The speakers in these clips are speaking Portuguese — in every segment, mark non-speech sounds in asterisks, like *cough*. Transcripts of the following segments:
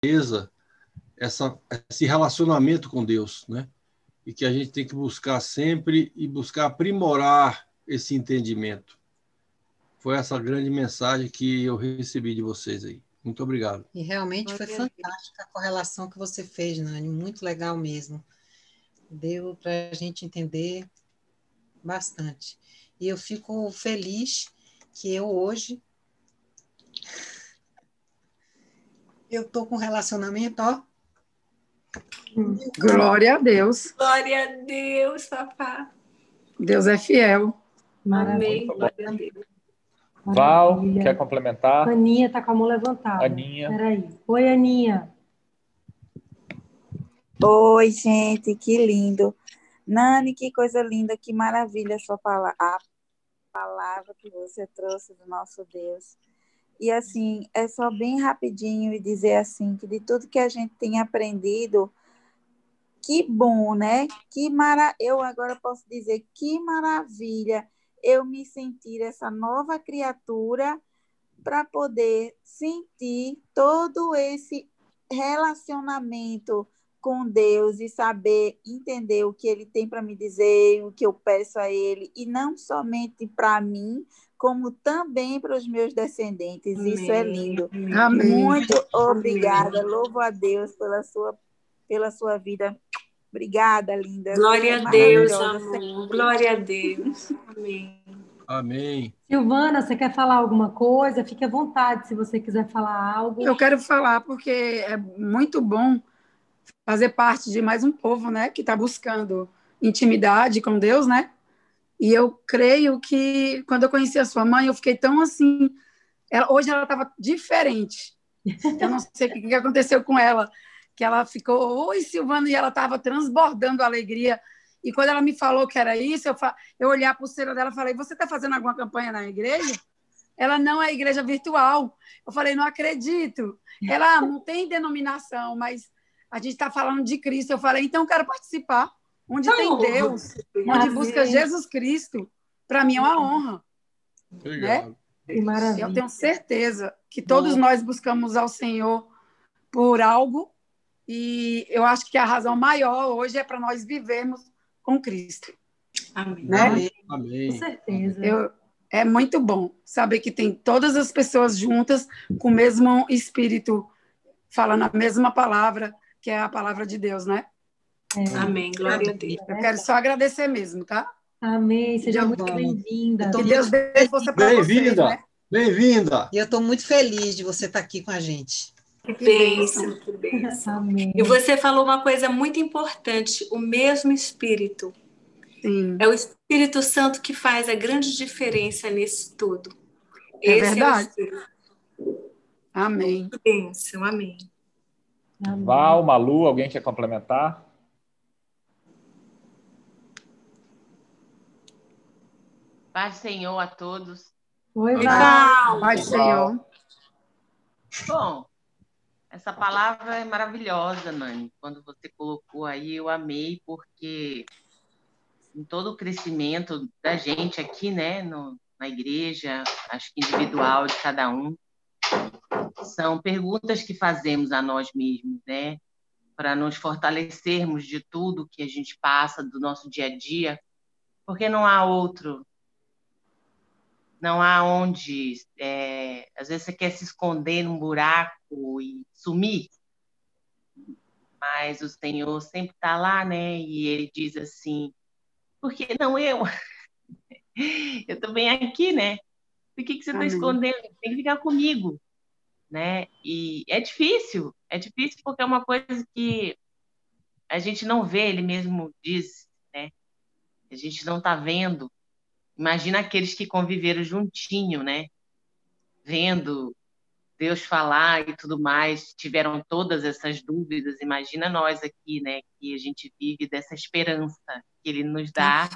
clareza essa, esse relacionamento com Deus, né? E que a gente tem que buscar sempre e buscar aprimorar esse entendimento. Foi essa grande mensagem que eu recebi de vocês aí. Muito obrigado. E realmente foi fantástica a correlação que você fez, Nani, muito legal mesmo. Deu para a gente entender bastante. E eu fico feliz que eu hoje eu tô com relacionamento, ó. Glória a Deus. Glória a Deus, papá. Deus é fiel. Amém. Glória a Deus. Val, Maravilha. quer complementar? Aninha está com a mão levantada. Aninha. Peraí. Oi, Aninha. Oi, gente, que lindo. Nani, que coisa linda, que maravilha a sua palavra, a palavra que você trouxe do nosso Deus. E assim, é só bem rapidinho e dizer assim que de tudo que a gente tem aprendido, que bom, né? Que mara... Eu agora posso dizer que maravilha eu me sentir essa nova criatura para poder sentir todo esse relacionamento com Deus e saber entender o que ele tem para me dizer, o que eu peço a ele, e não somente para mim, como também para os meus descendentes. Amém. Isso é lindo. Amém. Muito obrigada. Louvo a Deus pela sua, pela sua vida. Obrigada, linda. Glória Você é a Deus, amor. Glória a Deus. Amém. Amém. Silvana, você quer falar alguma coisa? Fique à vontade se você quiser falar algo. Eu quero falar porque é muito bom fazer parte de mais um povo, né, que está buscando intimidade com Deus, né? E eu creio que quando eu conheci a sua mãe, eu fiquei tão assim. Ela, hoje ela estava diferente. *laughs* Eu não sei o que que aconteceu com ela, que ela ficou, oi, Silvana, e ela estava transbordando alegria. E quando ela me falou que era isso, eu, fa... eu olhei a pulseira dela e falei: Você está fazendo alguma campanha na igreja? Ela não é igreja virtual. Eu falei: Não acredito. Ela "Ah, não tem denominação, mas a gente está falando de Cristo. Eu falei: Então eu quero participar. Onde tem. Deus, onde busca Jesus Cristo, para mim é uma honra. Obrigado. Que maravilha. Eu tenho certeza que todos nós buscamos ao Senhor por algo, e eu acho que a razão maior hoje é para nós vivermos com Cristo. Amém. Né? Amém. Amém. Com certeza. Eu, é muito bom saber que tem todas as pessoas juntas com o mesmo espírito, falando a mesma palavra, que é a palavra de Deus, né? Amém. Glória a Deus. Eu quero só agradecer mesmo, tá? Amém. Seja Muito muito bem-vinda. Que Deus dê força para Bem-vinda. né? Bem-vinda. E eu estou muito feliz de você estar aqui com a gente. Que bênção, que bênção. Amém. E você falou uma coisa muito importante: o mesmo Espírito. Sim, É o Espírito Santo que faz a grande diferença nisso tudo. É Esse verdade. o Espírito. amém. Que bênção, amém. Amém. Val, Malu, alguém quer complementar? Paz Senhor a todos. Oi, Val. Do Senhor. Bom, essa palavra é maravilhosa, Nani. Quando você colocou aí, eu amei, porque em todo o crescimento da gente aqui, né, no- na igreja, acho que individual de cada um, são perguntas que fazemos a nós mesmos, né, para nos fortalecermos de tudo que a gente passa do nosso dia a dia, porque não há outro não há onde. é, às vezes você quer se esconder num buraco e sumir, mas o Senhor sempre está lá, né? E Ele diz assim: por que não eu? *laughs* Eu estou bem aqui, né? Por que, que você está escondendo? Tem que ficar comigo, né? E é difícil, é difícil porque é uma coisa que a gente não vê, Ele mesmo diz, né? A gente não está vendo. Imagina aqueles que conviveram juntinho, né? Vendo Deus falar e tudo mais, tiveram todas essas dúvidas. Imagina nós aqui, né? Que a gente vive dessa esperança que Ele nos dá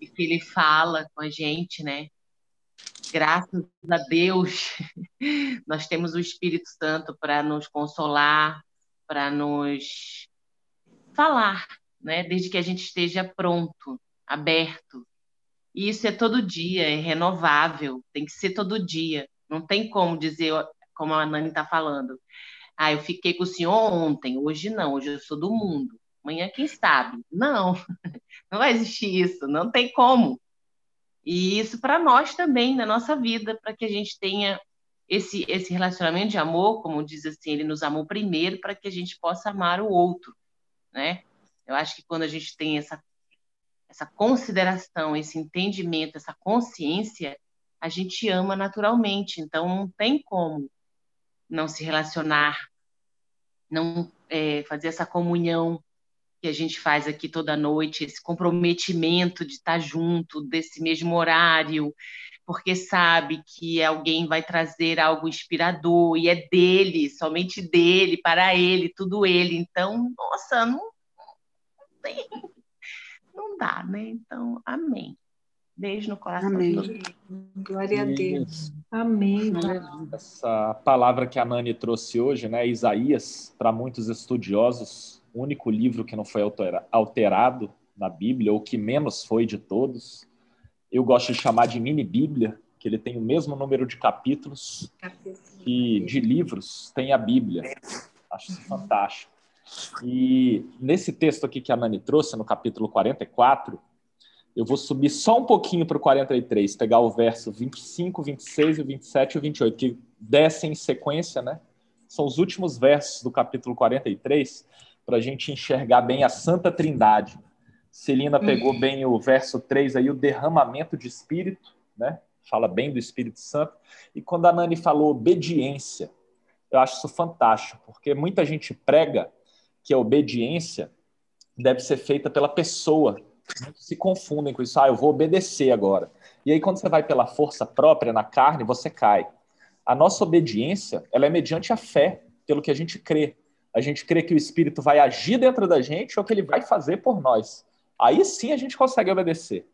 e que Ele fala com a gente, né? Graças a Deus, *laughs* nós temos o Espírito Santo para nos consolar, para nos falar, né? Desde que a gente esteja pronto, aberto. E isso é todo dia, é renovável, tem que ser todo dia. Não tem como dizer, como a Nani está falando, Ah, eu fiquei com o senhor ontem, hoje não, hoje eu sou do mundo. Amanhã, quem sabe? Não, *laughs* não vai existir isso, não tem como. E isso para nós também, na nossa vida, para que a gente tenha esse, esse relacionamento de amor, como diz assim, ele nos amou primeiro para que a gente possa amar o outro, né? Eu acho que quando a gente tem essa, essa consideração, esse entendimento, essa consciência, a gente ama naturalmente. Então, não tem como não se relacionar, não é, fazer essa comunhão que a gente faz aqui toda noite, esse comprometimento de estar junto, desse mesmo horário, porque sabe que alguém vai trazer algo inspirador e é dele, somente dele, para ele, tudo ele. Então, nossa, não, não tem, não dá, né? Então, amém. Beijo no coração Amém. Glória a Deus. Amém. Essa palavra que a Nani trouxe hoje, né, Isaías, para muitos estudiosos, o único livro que não foi altera- alterado na Bíblia, ou que menos foi de todos. Eu gosto de chamar de mini Bíblia, que ele tem o mesmo número de capítulos e de livros tem a Bíblia. Acho isso fantástico. E nesse texto aqui que a Nani trouxe, no capítulo 44, eu vou subir só um pouquinho para o 43, pegar o verso 25, 26, o 27 e o 28, que descem em sequência, né? São os últimos versos do capítulo 43, para a gente enxergar bem a Santa Trindade. Celina pegou bem o verso 3 aí, o derramamento de espírito, né? Fala bem do Espírito Santo. E quando a Nani falou obediência, eu acho isso fantástico, porque muita gente prega que a obediência deve ser feita pela pessoa. Se confundem com isso. Ah, eu vou obedecer agora. E aí, quando você vai pela força própria, na carne, você cai. A nossa obediência, ela é mediante a fé, pelo que a gente crê. A gente crê que o Espírito vai agir dentro da gente ou que ele vai fazer por nós. Aí sim a gente consegue obedecer.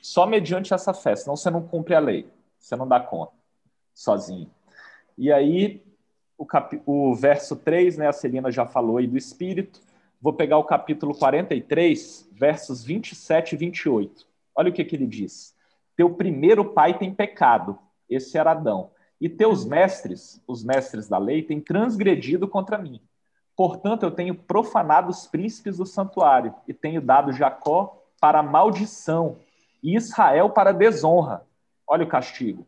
Só mediante essa fé, senão você não cumpre a lei. Você não dá conta, sozinho. E aí, o, cap... o verso 3, né, a Celina já falou aí do Espírito. Vou pegar o capítulo 43, versos 27 e 28. Olha o que, que ele diz. Teu primeiro pai tem pecado, esse era Adão. E teus mestres, os mestres da lei, têm transgredido contra mim. Portanto, eu tenho profanado os príncipes do santuário e tenho dado Jacó para maldição e Israel para desonra. Olha o castigo.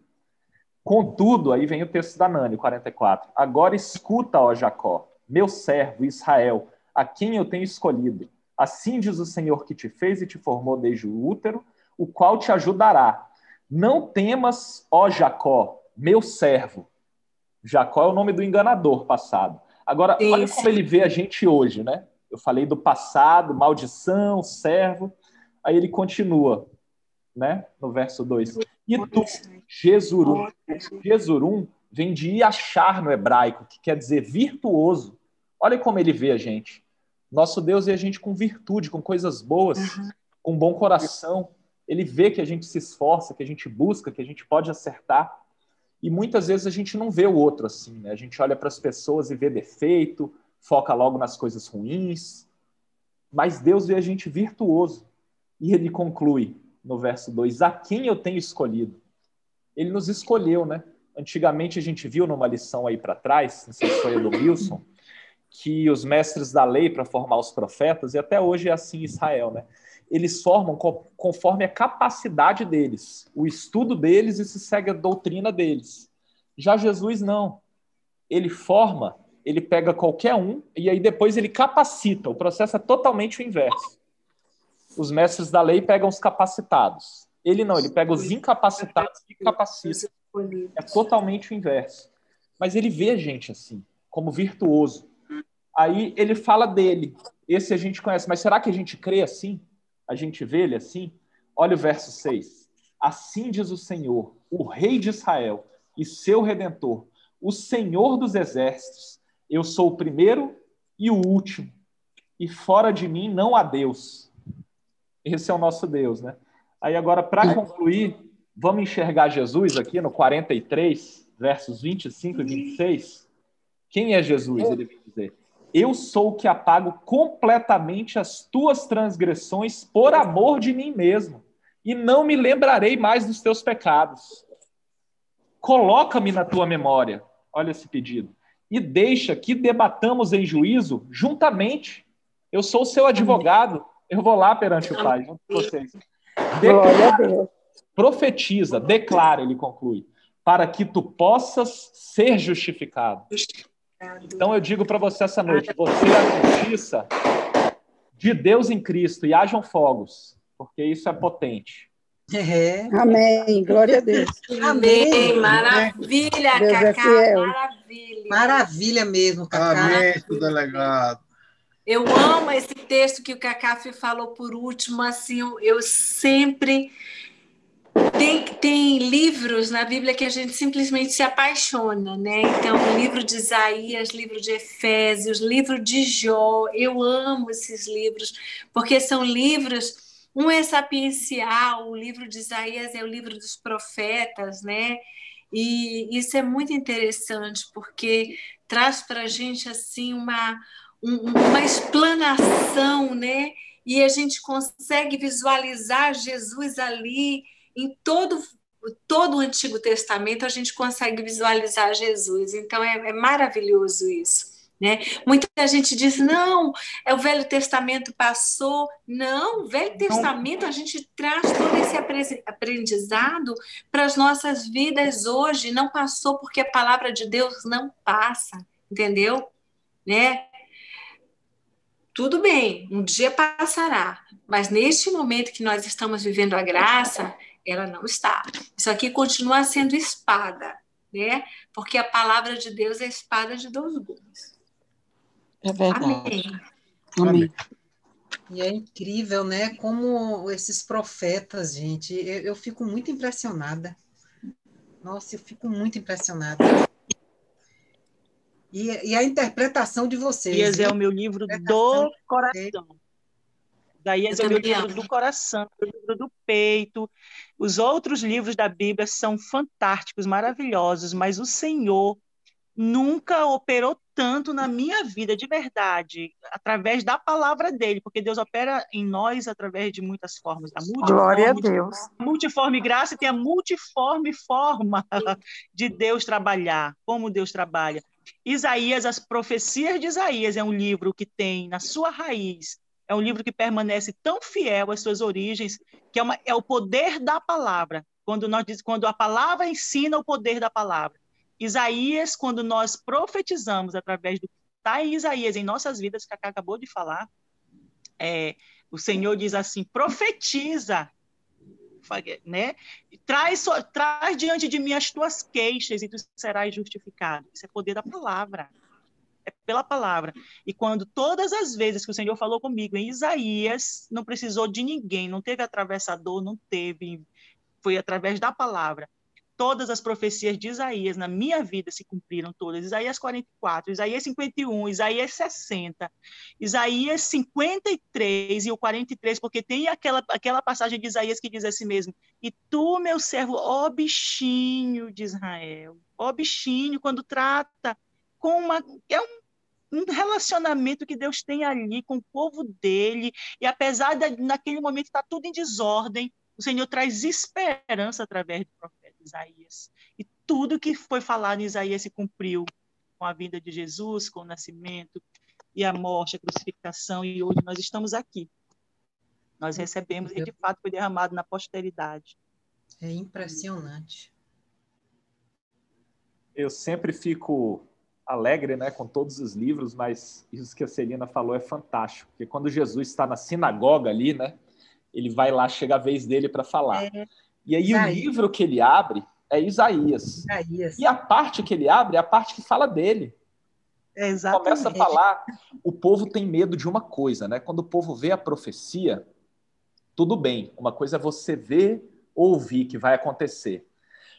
Contudo, aí vem o texto da Nani, 44. Agora escuta, ó Jacó, meu servo Israel, a quem eu tenho escolhido. Assim diz o Senhor que te fez e te formou desde o útero, o qual te ajudará. Não temas, ó Jacó, meu servo. Jacó é o nome do enganador passado. Agora, olha como ele vê a gente hoje, né? Eu falei do passado, maldição, servo. Aí ele continua, né? No verso 2. E tu, Jesurum. Jesurum vem de Iachar no hebraico, que quer dizer virtuoso. Olha como ele vê a gente. Nosso Deus vê a gente com virtude, com coisas boas, com bom coração. Ele vê que a gente se esforça, que a gente busca, que a gente pode acertar. E muitas vezes a gente não vê o outro assim, né? A gente olha para as pessoas e vê defeito, foca logo nas coisas ruins. Mas Deus vê a gente virtuoso. E ele conclui no verso 2: A quem eu tenho escolhido? Ele nos escolheu, né? Antigamente a gente viu numa lição aí para trás, não sei se foi do Wilson, que os mestres da lei para formar os profetas, e até hoje é assim em Israel, né? Eles formam co- conforme a capacidade deles, o estudo deles e se segue a doutrina deles. Já Jesus não. Ele forma, ele pega qualquer um e aí depois ele capacita. O processo é totalmente o inverso. Os mestres da lei pegam os capacitados. Ele não, ele pega os incapacitados e capacita. É totalmente o inverso. Mas ele vê a gente assim, como virtuoso. Aí ele fala dele. Esse a gente conhece. Mas será que a gente crê assim? A gente vê ele assim? Olha o verso 6. Assim diz o Senhor, o Rei de Israel e seu Redentor, o Senhor dos Exércitos. Eu sou o primeiro e o último, e fora de mim não há Deus. Esse é o nosso Deus, né? Aí agora, para concluir, vamos enxergar Jesus aqui no 43, versos 25 e 26. Quem é Jesus? Ele vem dizer: Eu sou o que apago completamente as tuas transgressões por amor de mim mesmo, e não me lembrarei mais dos teus pecados. Coloca-me na tua memória. Olha esse pedido. e deixa que debatamos em juízo juntamente. Eu sou seu advogado, eu vou lá perante o Pai, junto com vocês. Declara, profetiza, declara, ele conclui, para que tu possas ser justificado. Então eu digo para você essa noite, você é a justiça de Deus em Cristo e hajam fogos, porque isso é potente. É. Amém. Glória a Deus. Amém. Maravilha, Deus é Cacá. É maravilha. Maravilha mesmo, Cacá. Amém, delegado. Eu amo esse texto que o Cacá falou por último. Assim, eu, sempre tem, tem livros na Bíblia que a gente simplesmente se apaixona, né? Então, livro de Isaías, livro de Efésios, livro de Jó, eu amo esses livros, porque são livros um é sapiencial, o livro de Isaías é o livro dos profetas, né? E isso é muito interessante, porque traz para a gente assim uma, uma explanação, né? E a gente consegue visualizar Jesus ali em todo todo o Antigo Testamento a gente consegue visualizar Jesus. Então é, é maravilhoso isso. Né? Muita gente diz, não, é o Velho Testamento passou. Não, o Velho Testamento a gente traz todo esse aprendizado para as nossas vidas hoje. Não passou porque a palavra de Deus não passa, entendeu? Né? Tudo bem, um dia passará, mas neste momento que nós estamos vivendo a graça, ela não está. Isso aqui continua sendo espada, né? Porque a palavra de Deus é espada de dois gumes. É verdade. Amém. Amém. E é incrível, né? Como esses profetas, gente, eu, eu, fico muito impressionada. Nossa, eu fico muito impressionada. E, e a interpretação de vocês. Isaías é o meu livro do coração. Isaías é o meu livro do coração, o livro do peito. Os outros livros da Bíblia são fantásticos, maravilhosos, mas o Senhor nunca operou tanto na minha vida de verdade, através da palavra dele, porque Deus opera em nós através de muitas formas. A Glória a Deus. A multiforme graça tem a multiforme forma *laughs* de Deus trabalhar, como Deus trabalha. Isaías, as profecias de Isaías é um livro que tem na sua raiz, é um livro que permanece tão fiel às suas origens, que é, uma, é o poder da palavra. Quando nós diz, quando a palavra ensina o poder da palavra. Isaías, quando nós profetizamos através do que está em Isaías em nossas vidas, que a acabou de falar, é, o Senhor diz assim: profetiza, né? Traz, traz diante de mim as tuas queixas e tu serás justificado. Isso é poder da palavra. É pela palavra. E quando todas as vezes que o Senhor falou comigo em Isaías, não precisou de ninguém, não teve atravessador, não teve, foi através da palavra todas as profecias de Isaías na minha vida se cumpriram todas. Isaías 44, Isaías 51, Isaías 60, Isaías 53 e o 43, porque tem aquela, aquela passagem de Isaías que diz assim mesmo: E tu, meu servo, ó bichinho de Israel, ó bichinho, quando trata com uma. É um, um relacionamento que Deus tem ali com o povo dele, e apesar de naquele momento estar tudo em desordem, o Senhor traz esperança através do profeta. Isaías. E tudo que foi falado em Isaías se cumpriu com a vida de Jesus, com o nascimento e a morte, a crucificação, e hoje nós estamos aqui. Nós recebemos e de fato foi derramado na posteridade. É impressionante. Eu sempre fico alegre né, com todos os livros, mas isso que a Celina falou é fantástico, porque quando Jesus está na sinagoga ali, né, ele vai lá, chega a vez dele para falar. É. E aí Isaías. o livro que ele abre é Isaías. Isaías. E a parte que ele abre é a parte que fala dele. É exatamente. Começa a falar, o povo tem medo de uma coisa, né? Quando o povo vê a profecia, tudo bem, uma coisa é você ver, ouvir que vai acontecer.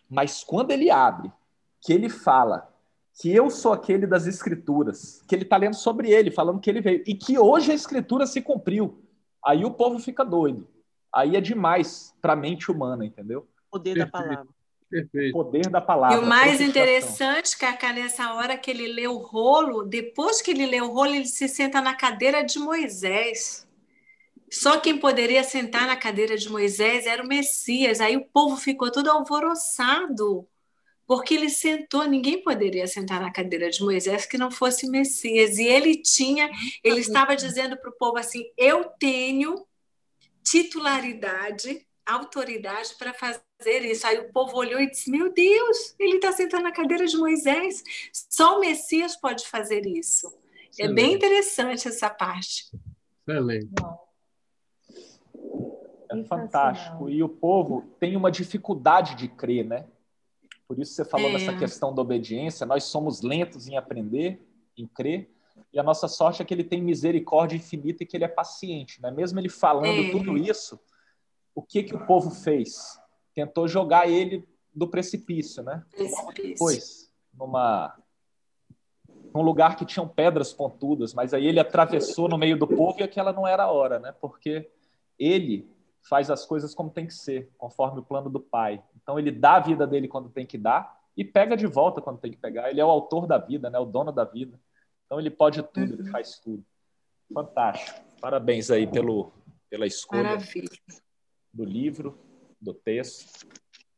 Mas quando ele abre, que ele fala que eu sou aquele das escrituras, que ele está lendo sobre ele, falando que ele veio, e que hoje a escritura se cumpriu, aí o povo fica doido aí é demais para a mente humana, entendeu? Poder Perfeito. da palavra. Perfeito. Poder da palavra. E o mais interessante, Cacá, nessa hora que ele lê o rolo, depois que ele lê o rolo, ele se senta na cadeira de Moisés. Só quem poderia sentar na cadeira de Moisés era o Messias. Aí o povo ficou todo alvoroçado, porque ele sentou, ninguém poderia sentar na cadeira de Moisés que não fosse Messias. E ele tinha, ele estava dizendo para o povo assim: eu tenho titularidade, autoridade para fazer isso. Aí o povo olhou e disse: Meu Deus, ele está sentando na cadeira de Moisés. Só o Messias pode fazer isso. Excelente. É bem interessante essa parte. Excelente. É fantástico. E o povo tem uma dificuldade de crer, né? Por isso você falou é. dessa questão da obediência. Nós somos lentos em aprender, em crer. E a nossa sorte é que ele tem misericórdia infinita e que ele é paciente, né? Mesmo ele falando é. tudo isso, o que que o povo fez? Tentou jogar ele do precipício, né? Precipício. Pois, numa num lugar que tinham pedras pontudas, mas aí ele atravessou no meio do povo e aquela não era a hora, né? Porque ele faz as coisas como tem que ser, conforme o plano do Pai. Então ele dá a vida dele quando tem que dar e pega de volta quando tem que pegar. Ele é o autor da vida, né? O dono da vida. Então ele pode tudo, ele faz tudo. Fantástico. Parabéns aí pelo, pela escolha Maravilha. do livro, do texto.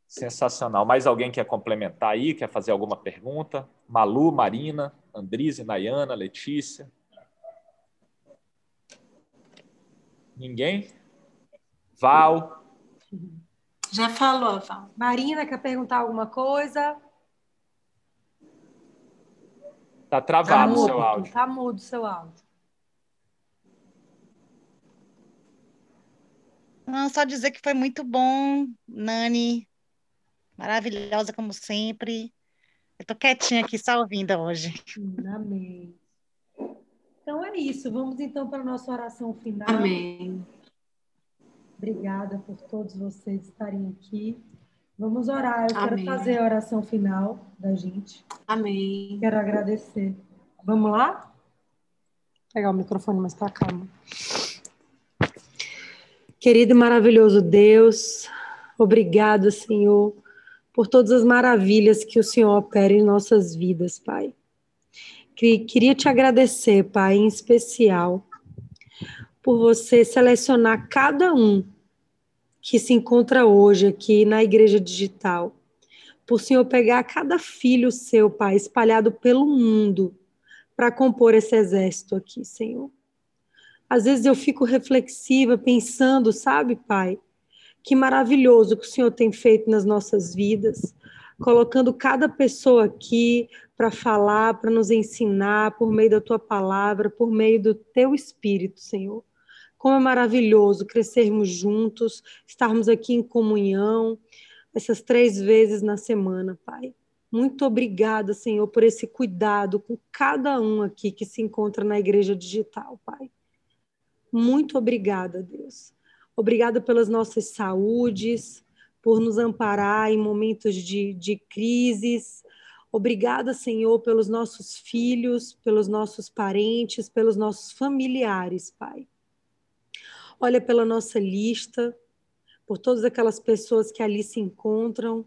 Sensacional. Mais alguém quer complementar aí? Quer fazer alguma pergunta? Malu, Marina, Andrise, Nayana, Letícia? Ninguém? Val? Já falou, Val. Marina, quer perguntar alguma coisa? Tá travado o tá seu áudio. Tá mudo o seu áudio. Não, só dizer que foi muito bom, Nani. Maravilhosa como sempre. Eu tô quietinha aqui só ouvindo hoje. Amém. Então é isso. Vamos então para a nossa oração final. Amém. Obrigada por todos vocês estarem aqui. Vamos orar. Eu Amém. quero fazer a oração final da gente. Amém. Quero agradecer. Vamos lá? Vou pegar o microfone mais para cá. Querido e maravilhoso Deus, obrigado, Senhor, por todas as maravilhas que o Senhor opera em nossas vidas, Pai. Queria te agradecer, Pai, em especial, por você selecionar cada um que se encontra hoje aqui na Igreja Digital. Por Senhor pegar cada filho seu, Pai, espalhado pelo mundo, para compor esse exército aqui, Senhor. Às vezes eu fico reflexiva, pensando, sabe, Pai, que maravilhoso que o Senhor tem feito nas nossas vidas, colocando cada pessoa aqui para falar, para nos ensinar por meio da tua palavra, por meio do teu espírito, Senhor. Como é maravilhoso crescermos juntos, estarmos aqui em comunhão, essas três vezes na semana, Pai. Muito obrigada, Senhor, por esse cuidado com cada um aqui que se encontra na igreja digital, Pai. Muito obrigada, Deus. Obrigada pelas nossas saúdes, por nos amparar em momentos de, de crises. Obrigada, Senhor, pelos nossos filhos, pelos nossos parentes, pelos nossos familiares, Pai olha pela nossa lista, por todas aquelas pessoas que ali se encontram,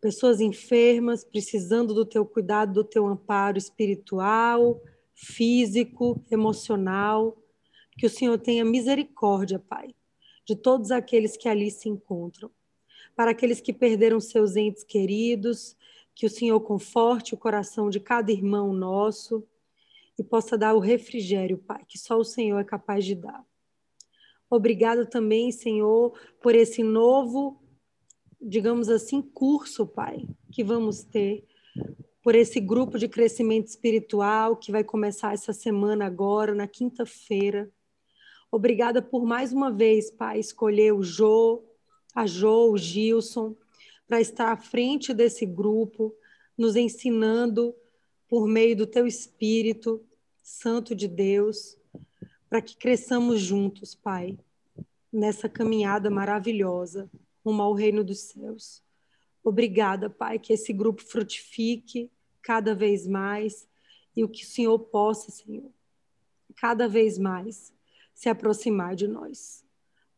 pessoas enfermas, precisando do teu cuidado, do teu amparo espiritual, físico, emocional. Que o Senhor tenha misericórdia, Pai, de todos aqueles que ali se encontram. Para aqueles que perderam seus entes queridos, que o Senhor conforte o coração de cada irmão nosso e possa dar o refrigério, Pai, que só o Senhor é capaz de dar. Obrigado também, Senhor, por esse novo, digamos assim, curso, Pai, que vamos ter, por esse grupo de crescimento espiritual que vai começar essa semana agora, na quinta-feira. Obrigada por mais uma vez, Pai, escolher o Jô, a Jô, o Gilson, para estar à frente desse grupo, nos ensinando por meio do Teu Espírito Santo de Deus para que cresçamos juntos, Pai, nessa caminhada maravilhosa rumo ao reino dos céus. Obrigada, Pai, que esse grupo frutifique cada vez mais e o que o Senhor possa, Senhor, cada vez mais se aproximar de nós.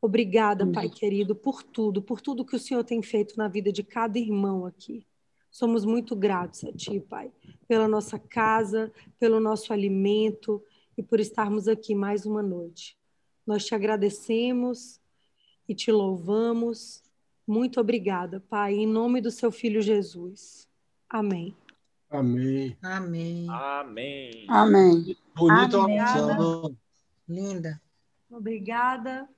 Obrigada, Pai querido, por tudo, por tudo que o Senhor tem feito na vida de cada irmão aqui. Somos muito gratos a Ti, Pai, pela nossa casa, pelo nosso alimento, e por estarmos aqui mais uma noite. Nós te agradecemos e te louvamos. Muito obrigada, Pai, em nome do seu filho Jesus. Amém. Amém. Amém. Amém. Amém. Bonita Amém. oração. Linda. Obrigada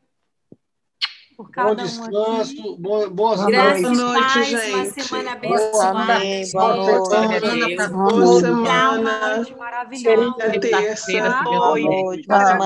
por Bom cada um aqui. descanso. Bo- Boas Graças noites. a noite, paz, uma gente. semana Boa abençoada. Amém. Boa Glória noite. a Semana Boa. Boa semana. Maravilhosa. Feliz terça. Boa noite. Boa semana